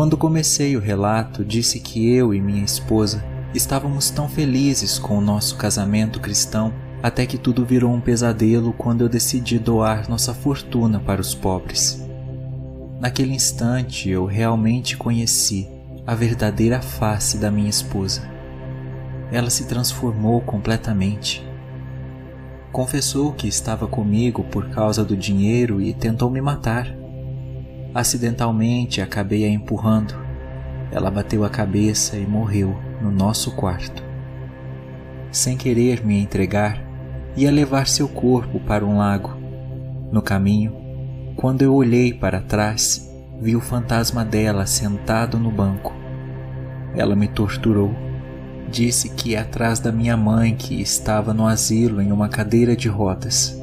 Quando comecei o relato, disse que eu e minha esposa estávamos tão felizes com o nosso casamento cristão até que tudo virou um pesadelo quando eu decidi doar nossa fortuna para os pobres. Naquele instante eu realmente conheci a verdadeira face da minha esposa. Ela se transformou completamente. Confessou que estava comigo por causa do dinheiro e tentou me matar. Acidentalmente acabei a empurrando. Ela bateu a cabeça e morreu no nosso quarto. Sem querer me entregar, ia levar seu corpo para um lago. No caminho, quando eu olhei para trás, vi o fantasma dela sentado no banco. Ela me torturou. Disse que ia atrás da minha mãe, que estava no asilo em uma cadeira de rodas.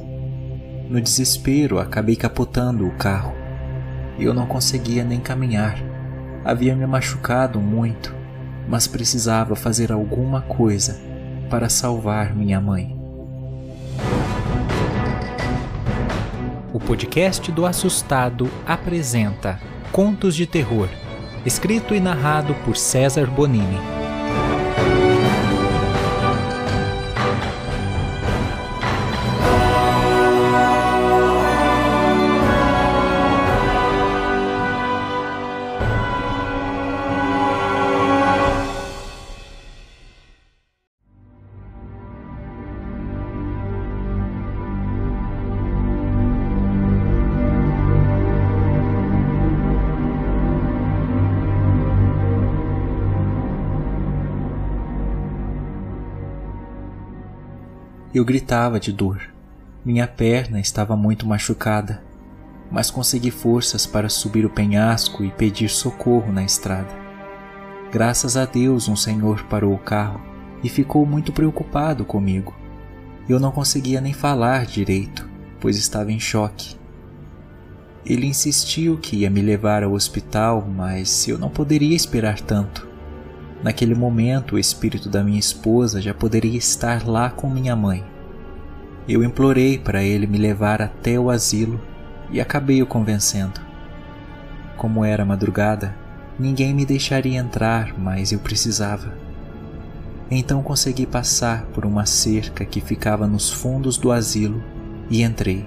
No desespero, acabei capotando o carro. Eu não conseguia nem caminhar. Havia me machucado muito, mas precisava fazer alguma coisa para salvar minha mãe. O podcast do Assustado apresenta Contos de Terror, escrito e narrado por César Bonini. Eu gritava de dor. Minha perna estava muito machucada, mas consegui forças para subir o penhasco e pedir socorro na estrada. Graças a Deus, um senhor parou o carro e ficou muito preocupado comigo. Eu não conseguia nem falar direito, pois estava em choque. Ele insistiu que ia me levar ao hospital, mas eu não poderia esperar tanto. Naquele momento, o espírito da minha esposa já poderia estar lá com minha mãe. Eu implorei para ele me levar até o asilo e acabei o convencendo. Como era madrugada, ninguém me deixaria entrar, mas eu precisava. Então consegui passar por uma cerca que ficava nos fundos do asilo e entrei.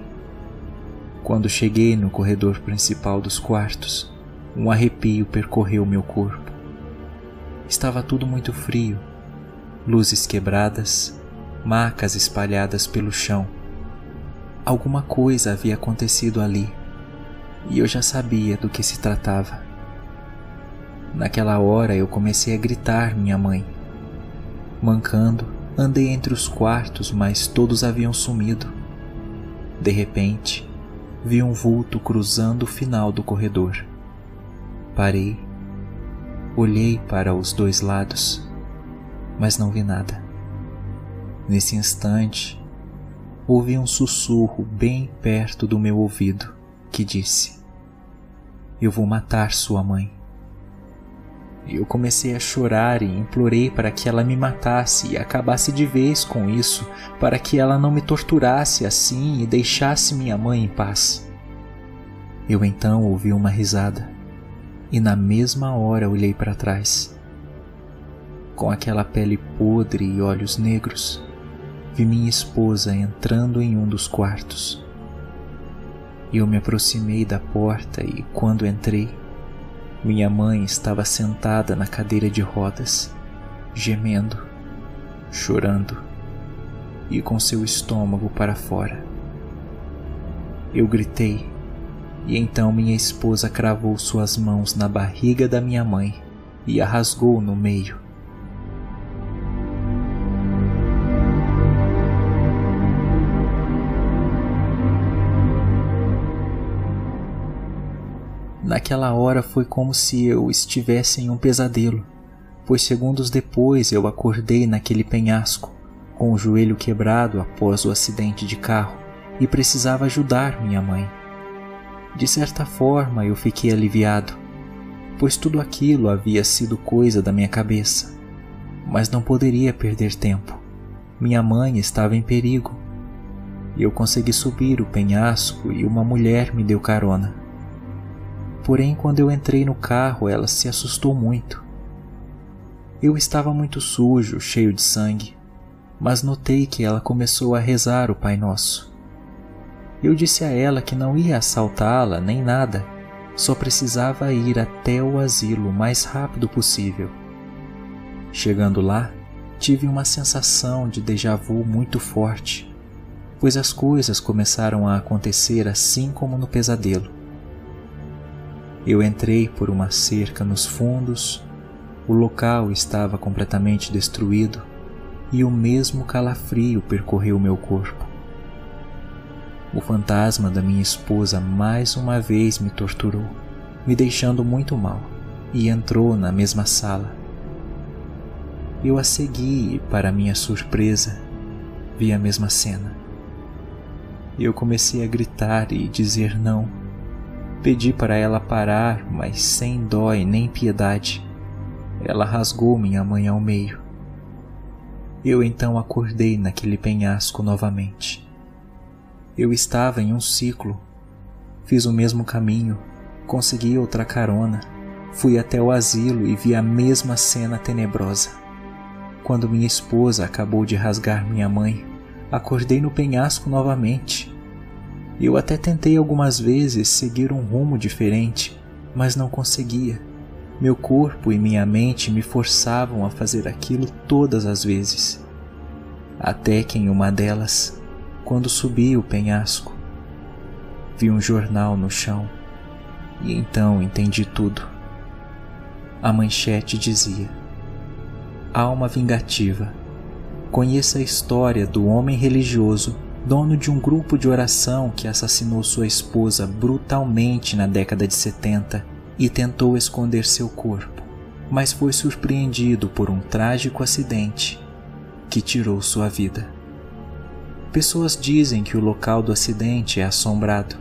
Quando cheguei no corredor principal dos quartos, um arrepio percorreu meu corpo. Estava tudo muito frio, luzes quebradas, macas espalhadas pelo chão. Alguma coisa havia acontecido ali e eu já sabia do que se tratava. Naquela hora eu comecei a gritar minha mãe. Mancando, andei entre os quartos, mas todos haviam sumido. De repente, vi um vulto cruzando o final do corredor. Parei Olhei para os dois lados, mas não vi nada. Nesse instante, ouvi um sussurro bem perto do meu ouvido que disse: Eu vou matar sua mãe. Eu comecei a chorar e implorei para que ela me matasse e acabasse de vez com isso, para que ela não me torturasse assim e deixasse minha mãe em paz. Eu então ouvi uma risada e na mesma hora olhei para trás. Com aquela pele podre e olhos negros, vi minha esposa entrando em um dos quartos. Eu me aproximei da porta e, quando entrei, minha mãe estava sentada na cadeira de rodas, gemendo, chorando e com seu estômago para fora. Eu gritei e então minha esposa cravou suas mãos na barriga da minha mãe e a rasgou no meio. Naquela hora foi como se eu estivesse em um pesadelo, pois segundos depois eu acordei naquele penhasco, com o joelho quebrado após o acidente de carro, e precisava ajudar minha mãe. De certa forma, eu fiquei aliviado, pois tudo aquilo havia sido coisa da minha cabeça. Mas não poderia perder tempo. Minha mãe estava em perigo. Eu consegui subir o penhasco e uma mulher me deu carona. Porém, quando eu entrei no carro, ela se assustou muito. Eu estava muito sujo, cheio de sangue, mas notei que ela começou a rezar o Pai Nosso. Eu disse a ela que não ia assaltá-la nem nada, só precisava ir até o asilo o mais rápido possível. Chegando lá, tive uma sensação de déjà vu muito forte, pois as coisas começaram a acontecer assim como no pesadelo. Eu entrei por uma cerca nos fundos, o local estava completamente destruído e o mesmo calafrio percorreu meu corpo. O fantasma da minha esposa mais uma vez me torturou, me deixando muito mal, e entrou na mesma sala. Eu a segui e, para minha surpresa, vi a mesma cena. Eu comecei a gritar e dizer não. Pedi para ela parar, mas sem dó e nem piedade. Ela rasgou minha mãe ao meio. Eu então acordei naquele penhasco novamente. Eu estava em um ciclo. Fiz o mesmo caminho, consegui outra carona, fui até o asilo e vi a mesma cena tenebrosa. Quando minha esposa acabou de rasgar minha mãe, acordei no penhasco novamente. Eu até tentei algumas vezes seguir um rumo diferente, mas não conseguia. Meu corpo e minha mente me forçavam a fazer aquilo todas as vezes. Até que em uma delas quando subi o penhasco. Vi um jornal no chão e então entendi tudo. A manchete dizia: Alma vingativa. Conheça a história do homem religioso, dono de um grupo de oração que assassinou sua esposa brutalmente na década de 70 e tentou esconder seu corpo, mas foi surpreendido por um trágico acidente que tirou sua vida. Pessoas dizem que o local do acidente é assombrado.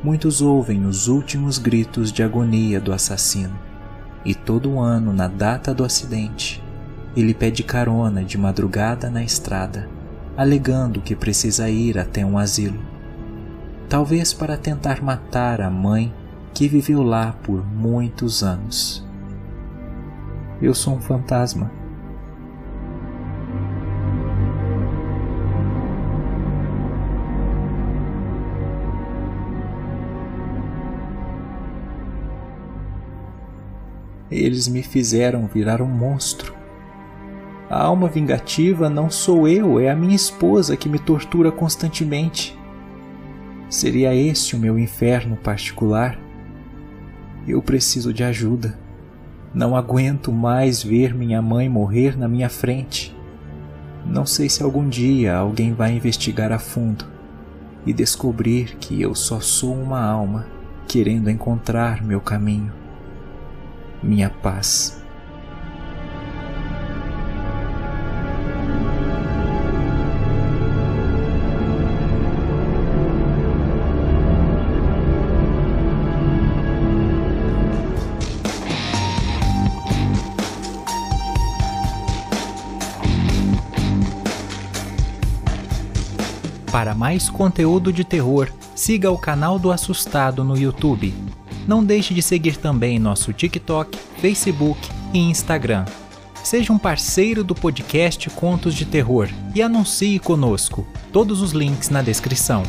Muitos ouvem os últimos gritos de agonia do assassino. E todo ano, na data do acidente, ele pede carona de madrugada na estrada, alegando que precisa ir até um asilo. Talvez para tentar matar a mãe que viveu lá por muitos anos. Eu sou um fantasma Eles me fizeram virar um monstro. A alma vingativa não sou eu, é a minha esposa que me tortura constantemente. Seria este o meu inferno particular? Eu preciso de ajuda. Não aguento mais ver minha mãe morrer na minha frente. Não sei se algum dia alguém vai investigar a fundo e descobrir que eu só sou uma alma querendo encontrar meu caminho minha paz. Para mais conteúdo de terror, siga o canal do Assustado no YouTube não deixe de seguir também nosso TikTok, Facebook e Instagram. Seja um parceiro do podcast Contos de Terror e anuncie conosco. Todos os links na descrição.